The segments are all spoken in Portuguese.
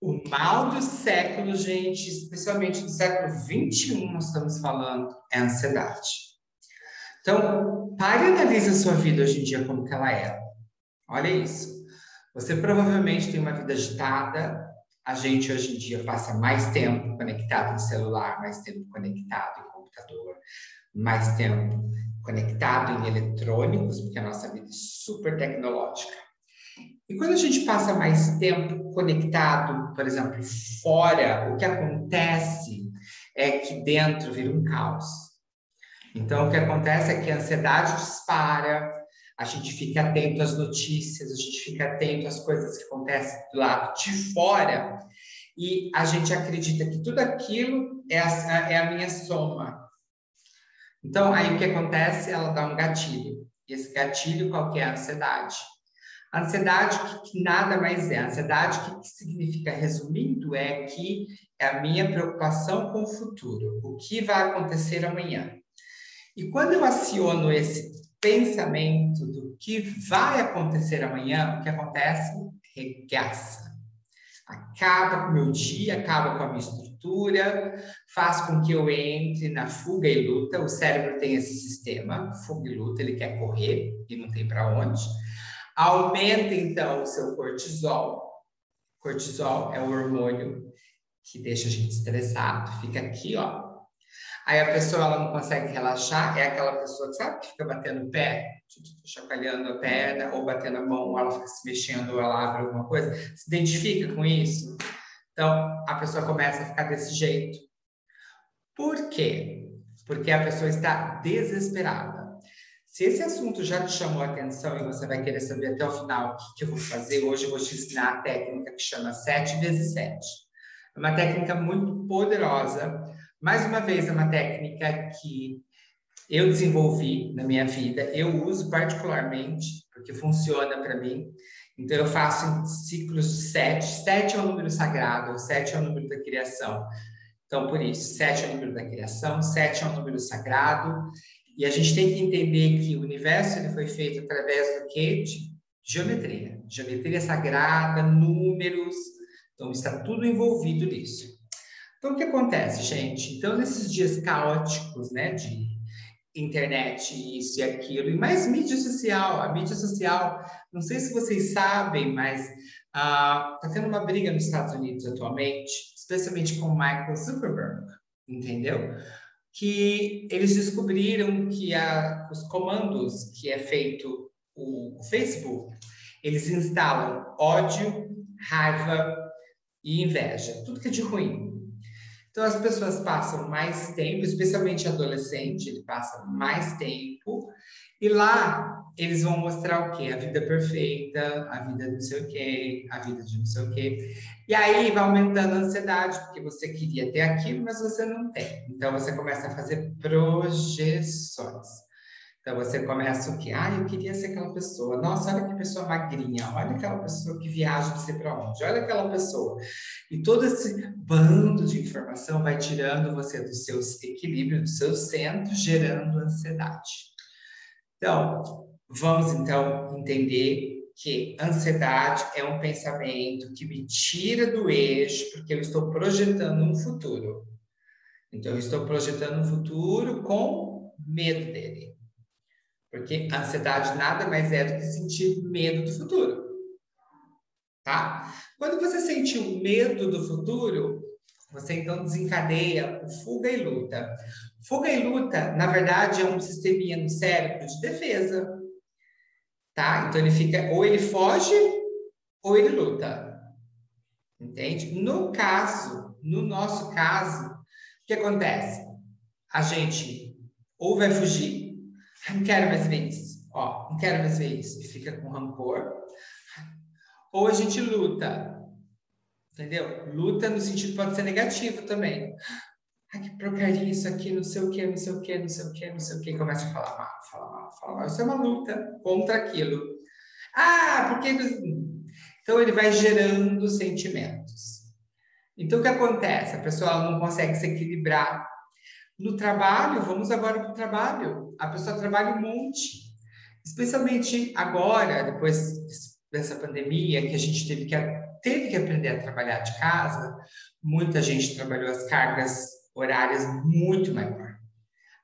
O mal do século, gente, especialmente do século 21, nós estamos falando, é a ansiedade. Então, pare e analise a sua vida hoje em dia como que ela é. Olha isso. Você provavelmente tem uma vida agitada. A gente hoje em dia passa mais tempo conectado no celular, mais tempo conectado em computador, mais tempo conectado em eletrônicos, porque a nossa vida é super tecnológica. E quando a gente passa mais tempo conectado, por exemplo, fora, o que acontece é que dentro vira um caos. Então, o que acontece é que a ansiedade dispara, a gente fica atento às notícias, a gente fica atento às coisas que acontecem do lado de fora, e a gente acredita que tudo aquilo é a, é a minha soma. Então, aí o que acontece? Ela dá um gatilho. E esse gatilho, qual que é a ansiedade? Ansiedade, que, que nada mais é. Ansiedade, que, que significa, resumindo, é que é a minha preocupação com o futuro. O que vai acontecer amanhã? E quando eu aciono esse pensamento do que vai acontecer amanhã, o que acontece? Regaça. Acaba com o meu dia, acaba com a minha estrutura, faz com que eu entre na fuga e luta. O cérebro tem esse sistema, fuga e luta, ele quer correr e não tem para onde. Aumenta então o seu cortisol. Cortisol é o hormônio que deixa a gente estressado, fica aqui, ó, Aí a pessoa ela não consegue relaxar, é aquela pessoa que sabe que fica batendo o pé, chacoalhando a perna, ou batendo a mão, ou ela fica se mexendo, ou ela abre alguma coisa, se identifica com isso. Então a pessoa começa a ficar desse jeito. Por quê? Porque a pessoa está desesperada. Se esse assunto já te chamou a atenção e você vai querer saber até o final o que, eu vou fazer, hoje eu vou te ensinar a técnica que chama 7 vezes 7. É uma técnica muito poderosa mais uma vez, é uma técnica que eu desenvolvi na minha vida, eu uso particularmente, porque funciona para mim. Então, eu faço em ciclos de sete. Sete é o número sagrado, sete é o número da criação. Então, por isso, sete é o número da criação, sete é o número sagrado. E a gente tem que entender que o universo ele foi feito através do quê? De geometria. Geometria sagrada, números. Então, está tudo envolvido nisso. Então, o que acontece, gente? Então, nesses dias caóticos, né, de internet, isso e aquilo, e mais mídia social, a mídia social, não sei se vocês sabem, mas está uh, tendo uma briga nos Estados Unidos atualmente, especialmente com Michael Zuckerberg, entendeu? Que eles descobriram que a, os comandos que é feito o, o Facebook, eles instalam ódio, raiva e inveja, tudo que é de ruim. Então, as pessoas passam mais tempo, especialmente adolescente, ele passa mais tempo, e lá eles vão mostrar o quê? A vida perfeita, a vida não sei o quê, a vida de não sei o quê. E aí vai aumentando a ansiedade, porque você queria ter aquilo, mas você não tem. Então, você começa a fazer projeções. Então você começa o quê? Ah, eu queria ser aquela pessoa. Nossa, olha que pessoa magrinha. Olha aquela pessoa que viaja de ser para onde. Olha aquela pessoa. E todo esse bando de informação vai tirando você do seu equilíbrio, do seu centro, gerando ansiedade. Então, vamos então entender que ansiedade é um pensamento que me tira do eixo, porque eu estou projetando um futuro. Então, eu estou projetando um futuro com medo dele. Porque ansiedade nada mais é do que sentir medo do futuro. Tá? Quando você sente o medo do futuro, você então desencadeia o fuga e luta. Fuga e luta, na verdade, é um sisteminha no cérebro de defesa. Tá? Então ele fica, ou ele foge, ou ele luta. Entende? No caso, no nosso caso, o que acontece? A gente ou vai fugir, não quero mais ver isso. Ó, não quero mais ver isso. E fica com rancor. Ou a gente luta. Entendeu? Luta no sentido pode ser negativo também. Ai, que porcaria isso aqui, não sei o que, não sei o que, não sei o que, não sei o que. Começa a falar mal, falar mal, falar mal. Isso é uma luta contra aquilo. Ah, porque. Então ele vai gerando sentimentos. Então o que acontece? A pessoa não consegue se equilibrar no trabalho, vamos agora para o trabalho. A pessoa trabalha um monte. Especialmente agora, depois dessa pandemia, que a gente teve que teve que aprender a trabalhar de casa, muita gente trabalhou as cargas horárias muito maior.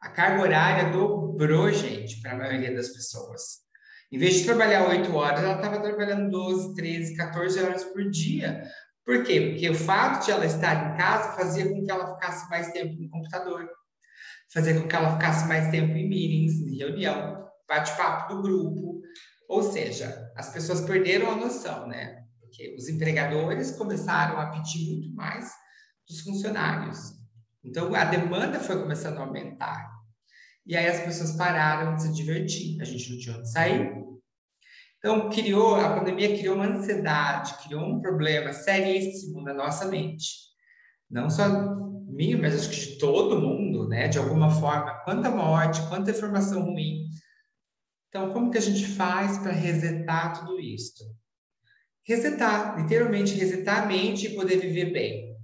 A carga horária dobrou, gente, para a maioria das pessoas. Em vez de trabalhar oito horas, ela estava trabalhando 12, 13, 14 horas por dia. Por quê? Porque o fato de ela estar em casa fazia com que ela ficasse mais tempo no computador, fazia com que ela ficasse mais tempo em meetings, em reunião, bate-papo do grupo. Ou seja, as pessoas perderam a noção, né? Porque os empregadores começaram a pedir muito mais dos funcionários. Então, a demanda foi começando a aumentar. E aí as pessoas pararam de se divertir. A gente não tinha onde sair. Então, criou, a pandemia criou uma ansiedade, criou um problema seríssimo na nossa mente. Não só minha, mas acho que de todo mundo, né? De alguma forma. Quanta morte, quanta informação ruim. Então, como que a gente faz para resetar tudo isso? Resetar, literalmente resetar a mente e poder viver bem.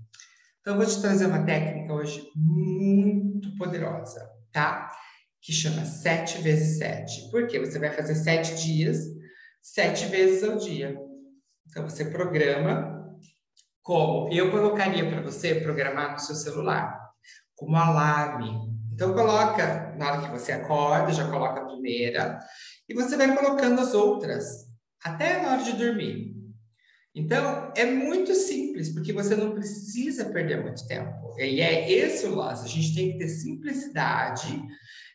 Então, eu vou te trazer uma técnica hoje muito poderosa, tá? Que chama 7 vezes 7. Por quê? Você vai fazer 7 dias, 7 vezes ao dia. Então, você programa como? Eu colocaria para você programar no seu celular, como alarme. Então, coloca, na hora que você acorda, já coloca a primeira, e você vai colocando as outras, até na hora de dormir. Então, é muito simples, porque você não precisa perder muito tempo. E é esse o lance, a gente tem que ter simplicidade,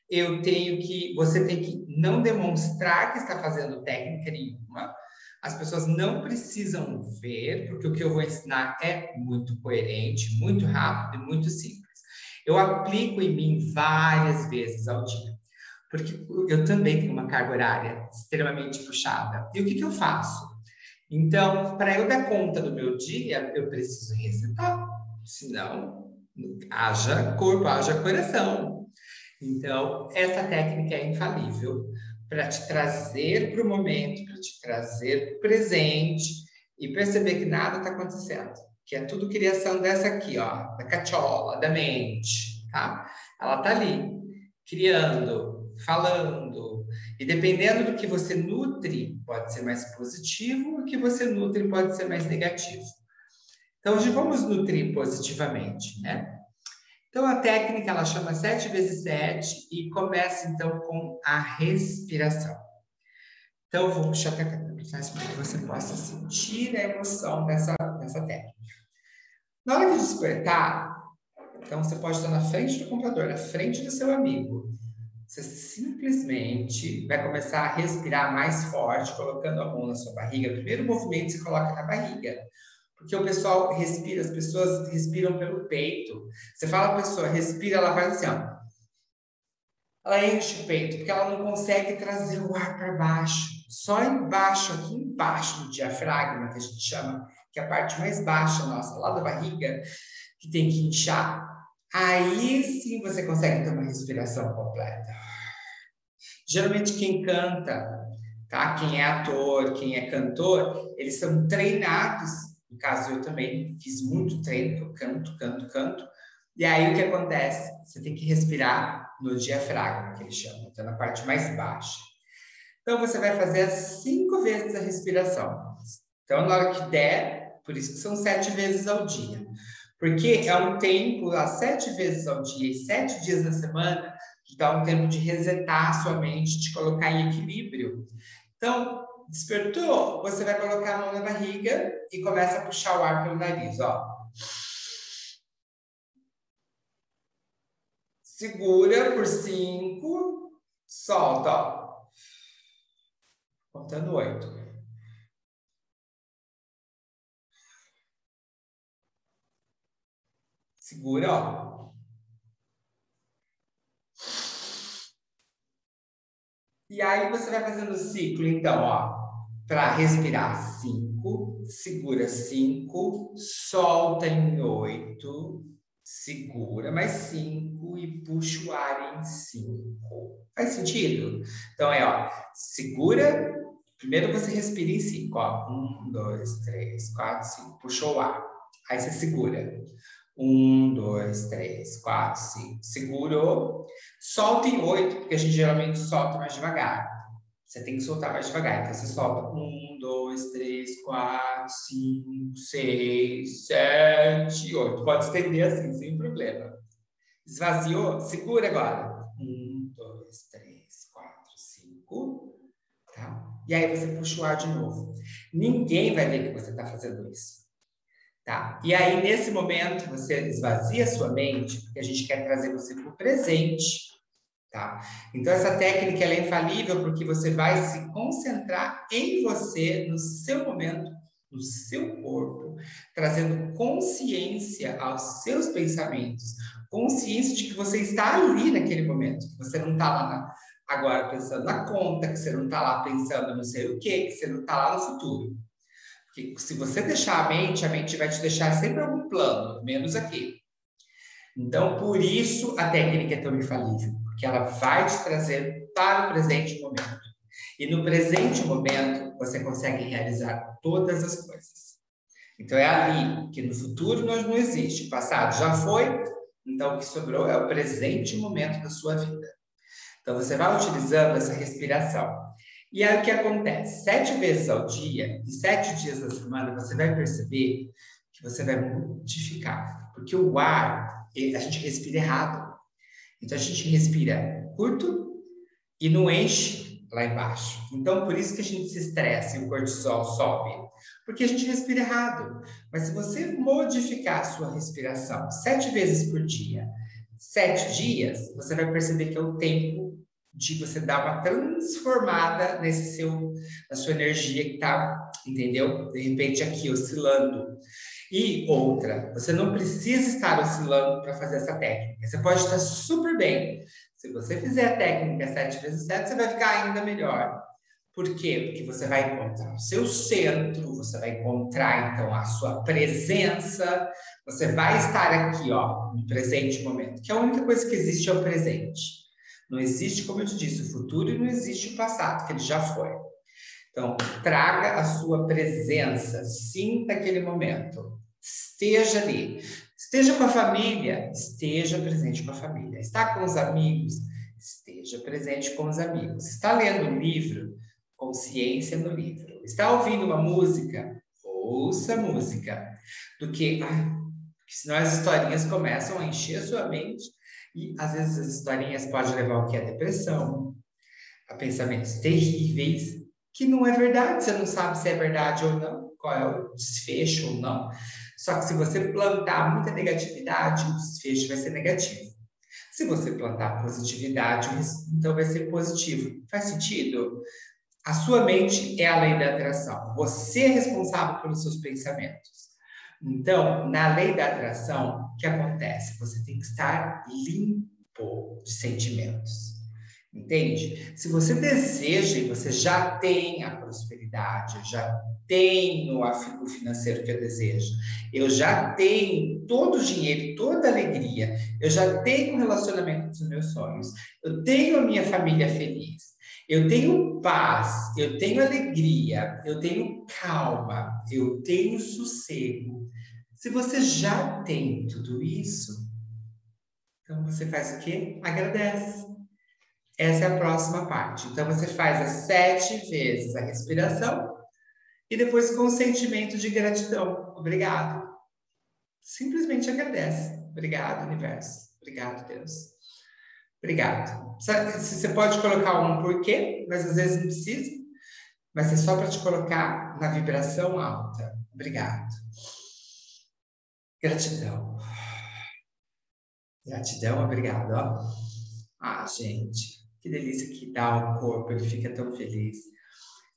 eu tenho que, você tem que não demonstrar que está fazendo técnica nenhuma, as pessoas não precisam ver, porque o que eu vou ensinar é muito coerente, muito rápido e muito simples. Eu aplico em mim várias vezes ao dia, porque eu também tenho uma carga horária extremamente puxada. E o que, que eu faço? Então, para eu dar conta do meu dia, eu preciso recitar, senão haja corpo, haja coração. Então, essa técnica é infalível para te trazer para o momento, para te trazer presente e perceber que nada está acontecendo que é tudo criação dessa aqui, ó, da cachola, da mente, tá? Ela tá ali, criando, falando, e dependendo do que você nutre, pode ser mais positivo, o que você nutre pode ser mais negativo. Então, hoje vamos nutrir positivamente, né? Então, a técnica, ela chama 7 vezes 7 e começa, então, com a respiração. Então, vou puxar a para que você possa sentir a emoção dessa, dessa técnica. Na hora de despertar, então você pode estar na frente do computador, na frente do seu amigo. Você simplesmente vai começar a respirar mais forte, colocando a mão na sua barriga. Primeiro movimento você coloca na barriga. Porque o pessoal respira, as pessoas respiram pelo peito. Você fala a pessoa, respira, ela faz assim, ó. Ela enche o peito, porque ela não consegue trazer o ar para baixo. Só embaixo, aqui embaixo do diafragma, que a gente chama, que é a parte mais baixa nossa, lá da barriga, que tem que inchar. Aí sim você consegue ter uma respiração completa. Geralmente quem canta, tá? Quem é ator, quem é cantor, eles são treinados. No caso eu também fiz muito treino, eu canto, canto, canto. E aí o que acontece? Você tem que respirar no diafragma, que eles chamam, então na parte mais baixa. Então você vai fazer cinco vezes a respiração. Então na hora que der, por isso que são sete vezes ao dia. Porque é um tempo, às sete vezes ao dia sete dias na semana, que dá um tempo de resetar a sua mente, de colocar em equilíbrio. Então, despertou, você vai colocar a mão na barriga e começa a puxar o ar pelo nariz, ó. Segura por cinco, solta, ó. Contando oito. Segura, ó. E aí você vai fazendo o ciclo, então, ó. Para respirar, cinco, segura cinco, solta em oito, segura mais cinco e puxa o ar em cinco. Faz sentido? Então é, ó, segura, primeiro você respira em cinco, ó. Um, dois, três, quatro, cinco, puxou o ar. Aí você segura. Um, dois, três, quatro, cinco. Segurou. Solta em oito, porque a gente geralmente solta mais devagar. Você tem que soltar mais devagar. Então, você solta um, dois, três, quatro, cinco, seis, sete, oito. Pode estender assim, sem problema. Esvaziou? Segura agora. Um, dois, três, quatro, cinco. Tá? E aí você puxa o ar de novo. Ninguém vai ver que você está fazendo isso. Tá? E aí, nesse momento, você esvazia sua mente, porque a gente quer trazer você para o presente. Tá? Então, essa técnica é infalível porque você vai se concentrar em você, no seu momento, no seu corpo, trazendo consciência aos seus pensamentos, consciência de que você está ali naquele momento, que você não está lá na, agora pensando na conta, que você não está lá pensando não sei o quê, que você não está lá no futuro. Porque se você deixar a mente, a mente vai te deixar sempre algum plano, menos aqui. Então, por isso a técnica é tão infalível, porque ela vai te trazer para o presente momento. E no presente momento, você consegue realizar todas as coisas. Então, é ali que no futuro nós não existe. O passado já foi, então o que sobrou é o presente momento da sua vida. Então, você vai utilizando essa respiração. E aí o que acontece? Sete vezes ao dia, e sete dias da semana, você vai perceber que você vai modificar. Porque o ar, a gente respira errado. Então a gente respira curto e não enche lá embaixo. Então por isso que a gente se estressa e o cortisol sobe. Porque a gente respira errado. Mas se você modificar a sua respiração sete vezes por dia, sete dias, você vai perceber que é o tempo de você dar uma transformada nesse seu, na sua energia que está, entendeu? De repente aqui oscilando. E outra, você não precisa estar oscilando para fazer essa técnica. Você pode estar super bem. Se você fizer a técnica 7 vezes 7, você vai ficar ainda melhor. Por quê? Porque você vai encontrar o seu centro, você vai encontrar então a sua presença, você vai estar aqui, ó, no presente momento, que a única coisa que existe é o presente. Não existe, como eu te disse, o futuro e não existe o passado, que ele já foi. Então, traga a sua presença, sinta aquele momento, esteja ali. Esteja com a família, esteja presente com a família. Está com os amigos, esteja presente com os amigos. Está lendo um livro, consciência no livro. Está ouvindo uma música, ouça a música. Do que, ai, senão as historinhas começam a encher a sua mente e às vezes as historinhas podem levar o que? A depressão, a pensamentos terríveis, que não é verdade, você não sabe se é verdade ou não, qual é o desfecho ou não. Só que se você plantar muita negatividade, o desfecho vai ser negativo. Se você plantar positividade, então vai ser positivo. Faz sentido? A sua mente é a lei da atração. Você é responsável pelos seus pensamentos. Então, na lei da atração, o que acontece? Você tem que estar limpo de sentimentos. Entende? Se você deseja e você já tem a prosperidade, já tenho o financeiro que eu desejo, eu já tenho todo o dinheiro, toda a alegria, eu já tenho o relacionamento dos meus sonhos, eu tenho a minha família feliz, eu tenho paz, eu tenho alegria, eu tenho calma, eu tenho sossego. Se você já tem tudo isso, então você faz o quê? Agradece. Essa é a próxima parte. Então você faz as sete vezes a respiração e depois com o sentimento de gratidão. Obrigado. Simplesmente agradece. Obrigado, universo. Obrigado, Deus. Obrigado. Você pode colocar um porquê, mas às vezes não precisa. Mas é só para te colocar na vibração alta. Obrigado. Gratidão. Gratidão, obrigado. Ó. Ah, gente, que delícia que dá o corpo, ele fica tão feliz.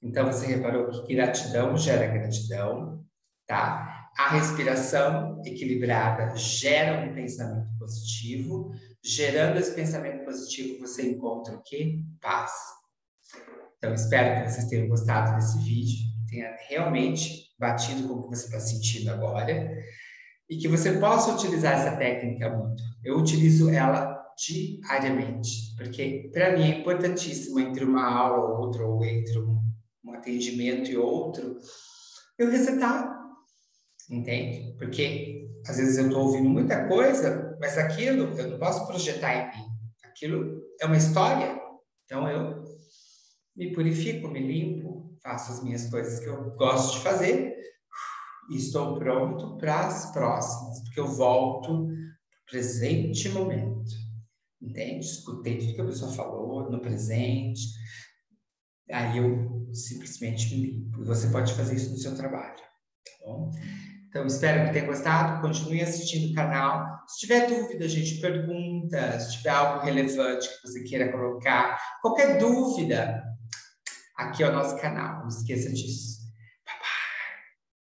Então, você reparou que gratidão gera gratidão, tá? A respiração equilibrada gera um pensamento positivo, Gerando esse pensamento positivo, você encontra o quê? Paz. Então, espero que vocês tenham gostado desse vídeo, tenha realmente batido com o que você está sentindo agora e que você possa utilizar essa técnica muito. Eu utilizo ela diariamente, porque para mim é importantíssimo entre uma aula ou outra, ou entre um, um atendimento e outro, eu resetar, entende? Porque às vezes eu estou ouvindo muita coisa, mas aquilo eu não posso projetar em mim. Aquilo é uma história. Então eu me purifico, me limpo, faço as minhas coisas que eu gosto de fazer e estou pronto para as próximas, porque eu volto para presente momento. Entende? Escutei tudo que a pessoa falou no presente, aí eu simplesmente me limpo. E você pode fazer isso no seu trabalho, tá bom? Então, espero que tenha gostado. Continue assistindo o canal. Se tiver dúvida, gente, pergunta. Se tiver algo relevante que você queira colocar, qualquer dúvida, aqui é o nosso canal. Não esqueça disso.